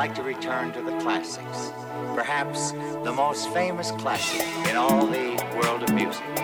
like to return to the classics. Perhaps the most famous classic in all the world of music.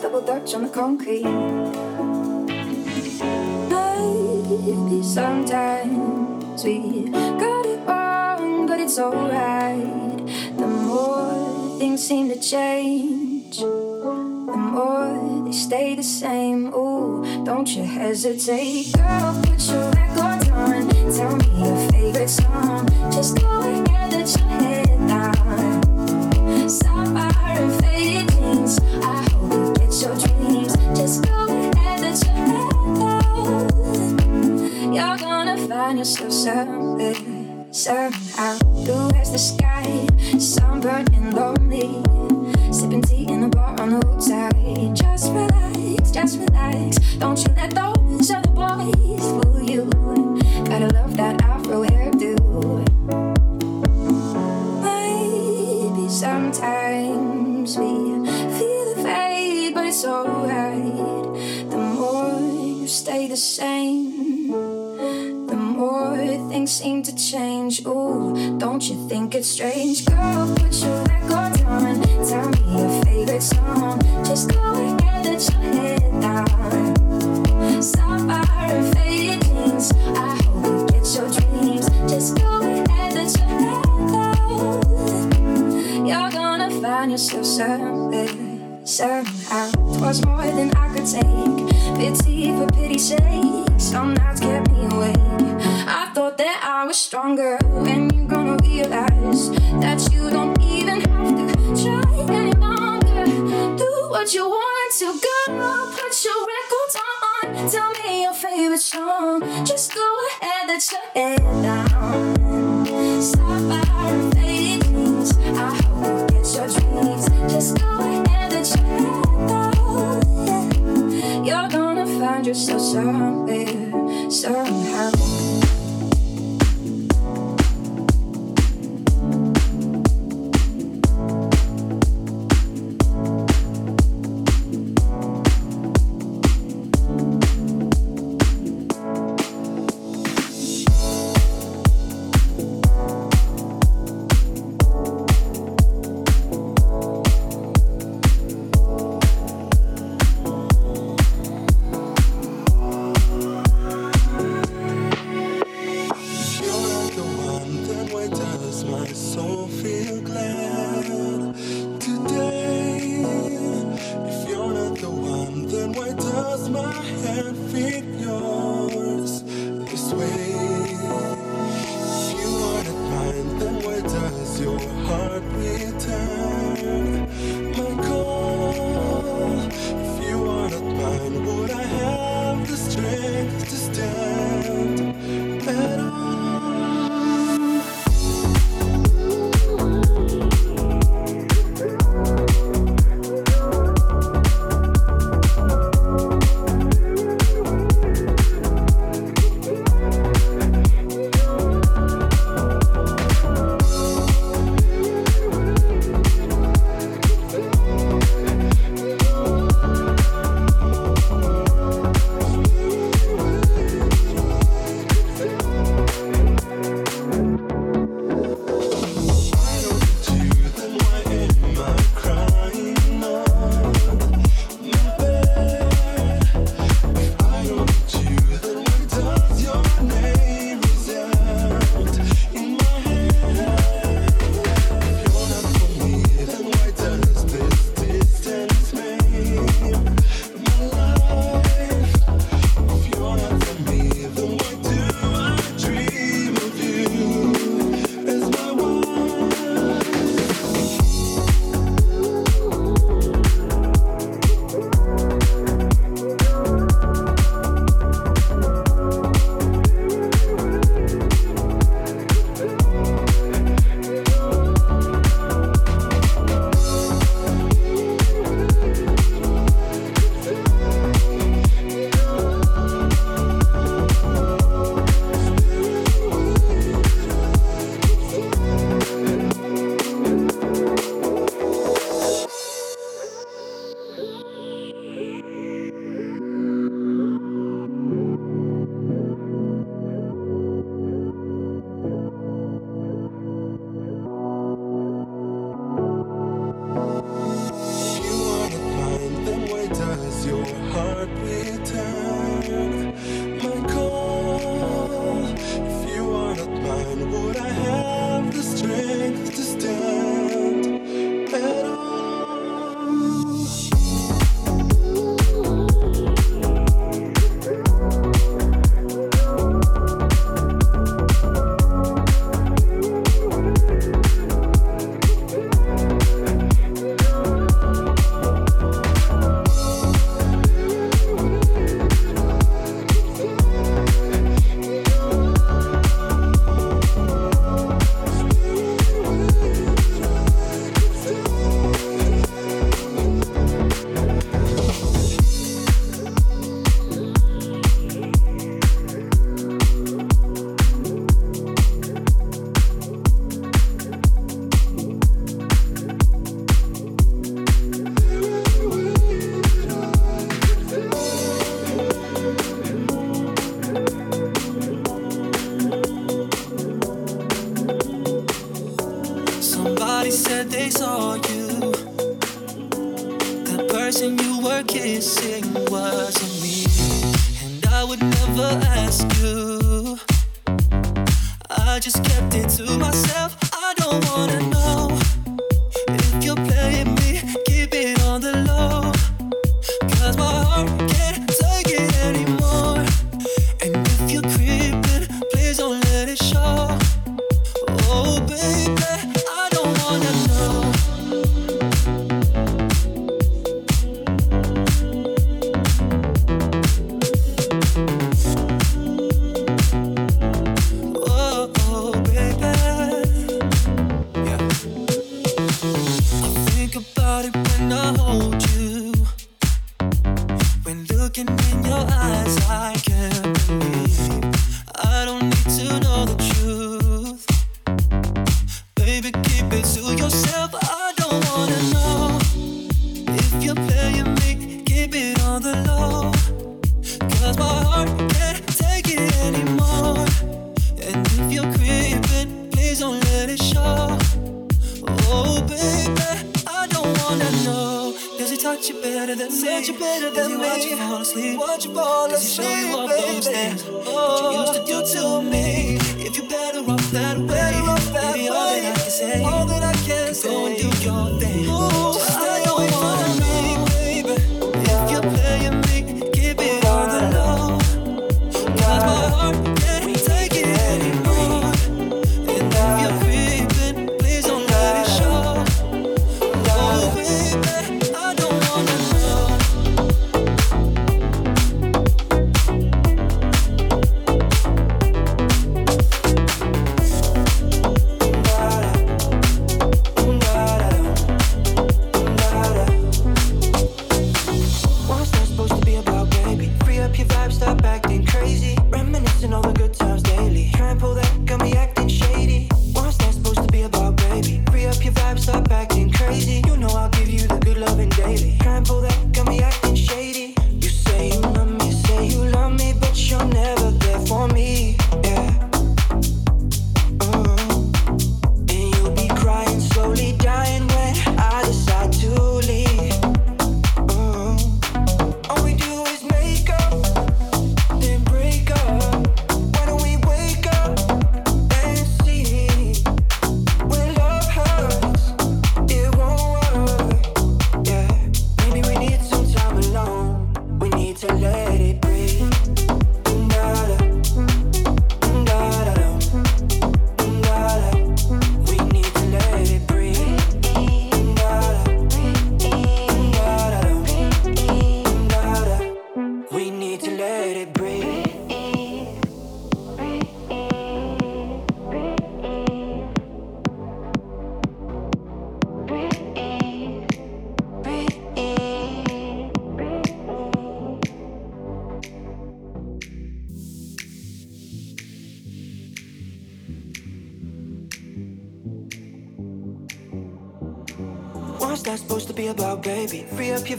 Double dutch on the concrete. Maybe sometimes we got it wrong, but it's alright. The more things seem to change, the more they stay the same. Ooh, don't you hesitate, girl. Put your record on. Tell me Just go ahead, let your head down. Sapphire and faded jeans. I hope it's your dreams. Just go ahead, let your head down. You're gonna find yourself somewhere, somehow. strange girl, put your record on. Tell me your favorite song. Just go ahead, let your head down. Stop and faded jeans. I hope you get your dreams. Just go ahead, let your head down. You're gonna find yourself serving, serving. Your favorite song. Just go ahead, let your head down. Stop our fading dreams. I hope you get your dreams. Just go ahead, let your head down. You're gonna find yourself somewhere, somehow.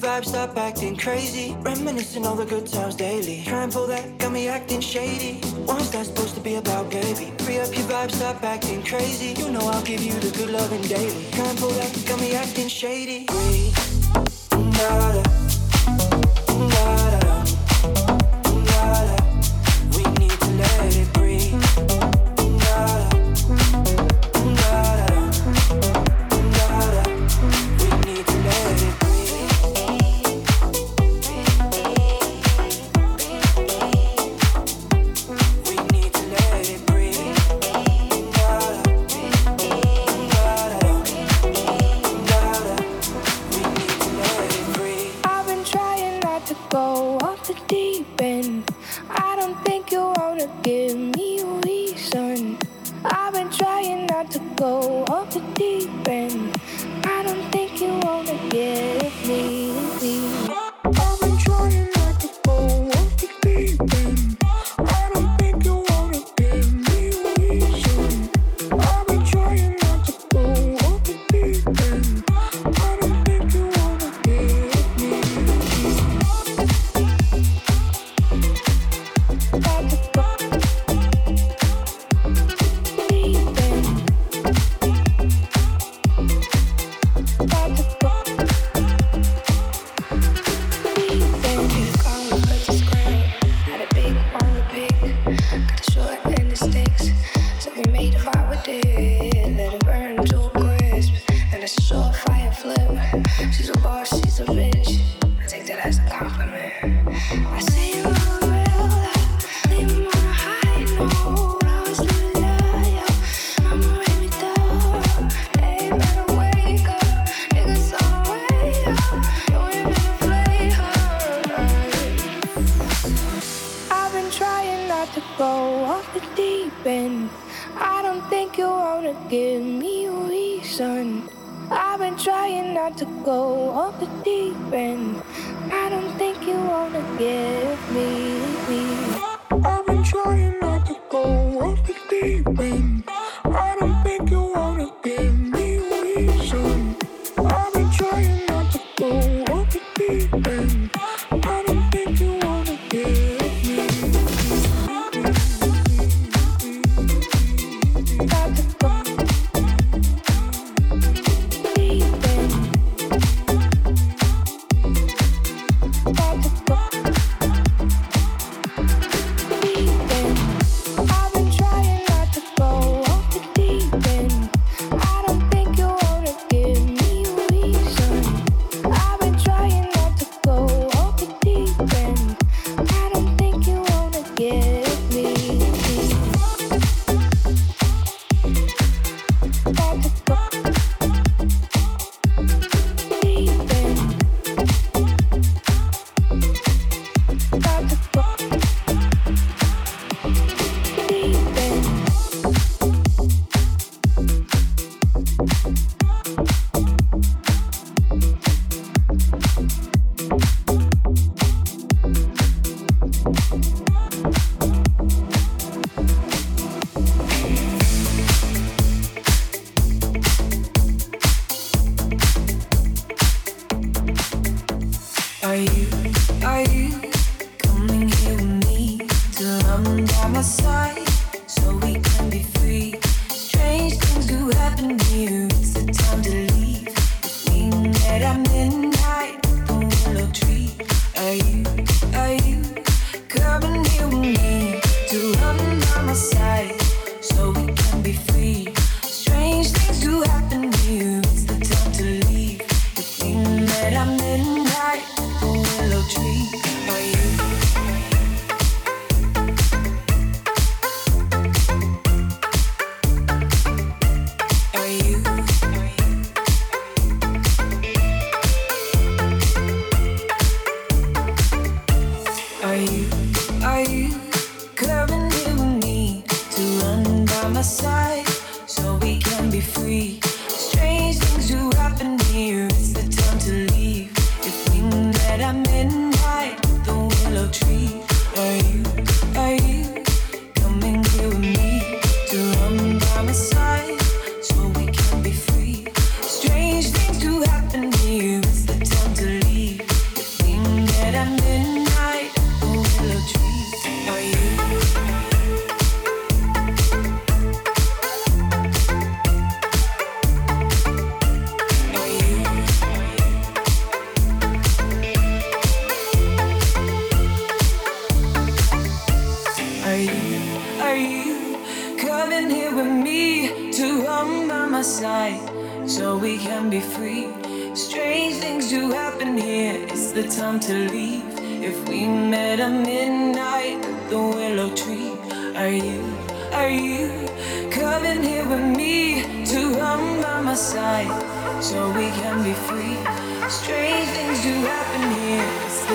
Vibe, stop acting crazy. Reminiscing all the good times daily. Try and pull that, got me acting shady. What's that supposed to be about, baby? Free up your vibe, stop acting crazy. You know I'll give you the good loving daily. Try and pull that, got me acting shady. Nada. I'm by my side.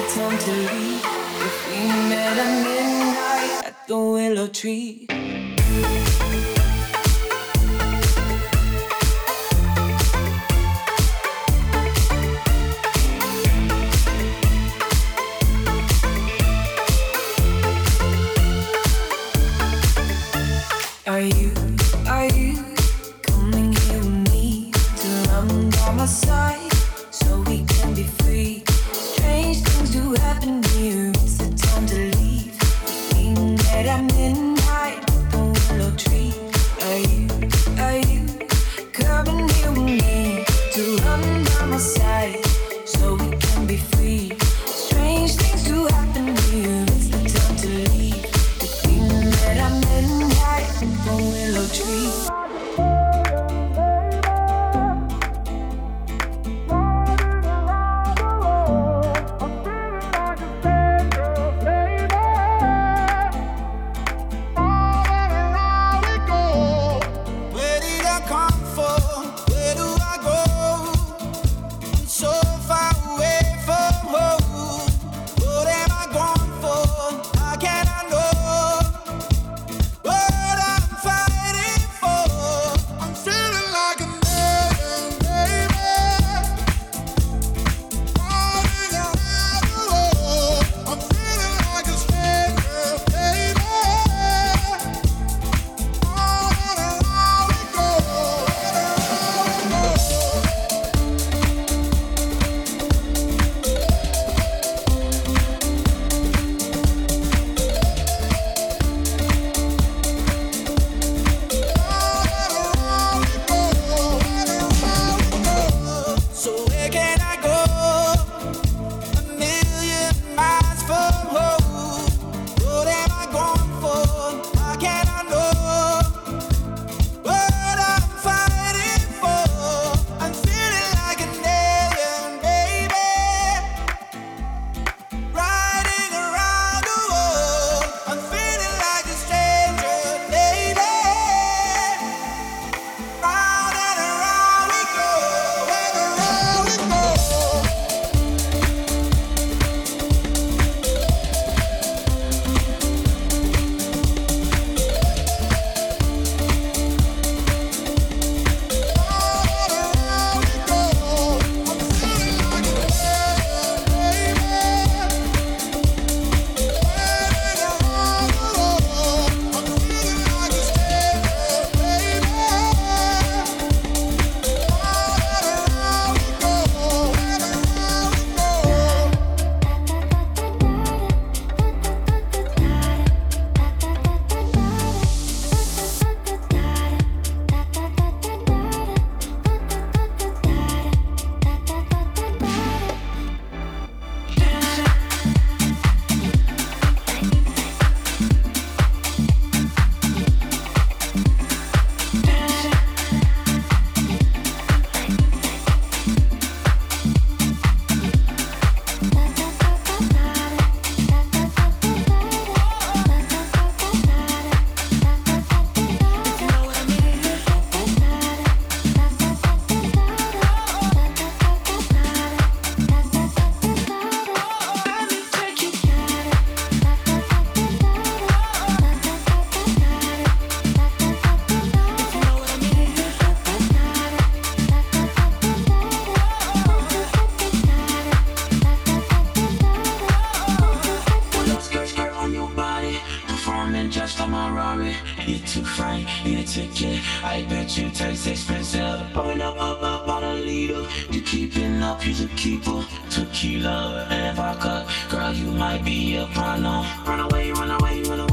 pretend to leave if we met at midnight at the willow tree. I bet you taste expensive. Pouring up, up, up on a liter. You keeping up, you a keeper. Tequila and vodka. Girl, you might be a problem. Run away, run away, run away.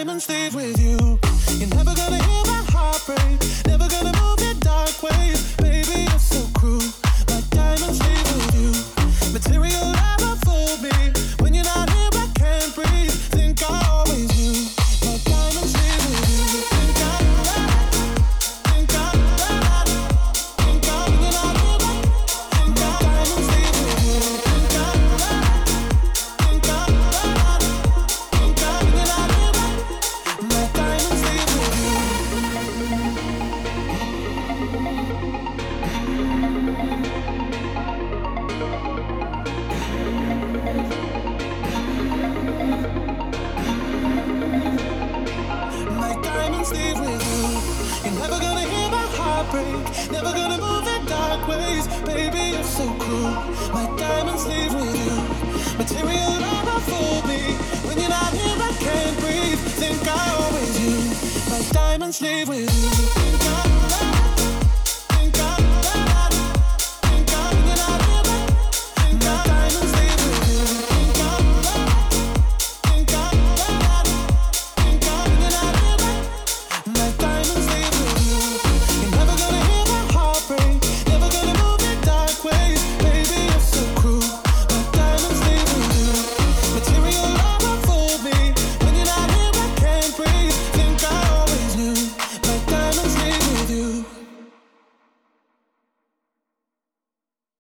Diamonds leave with you.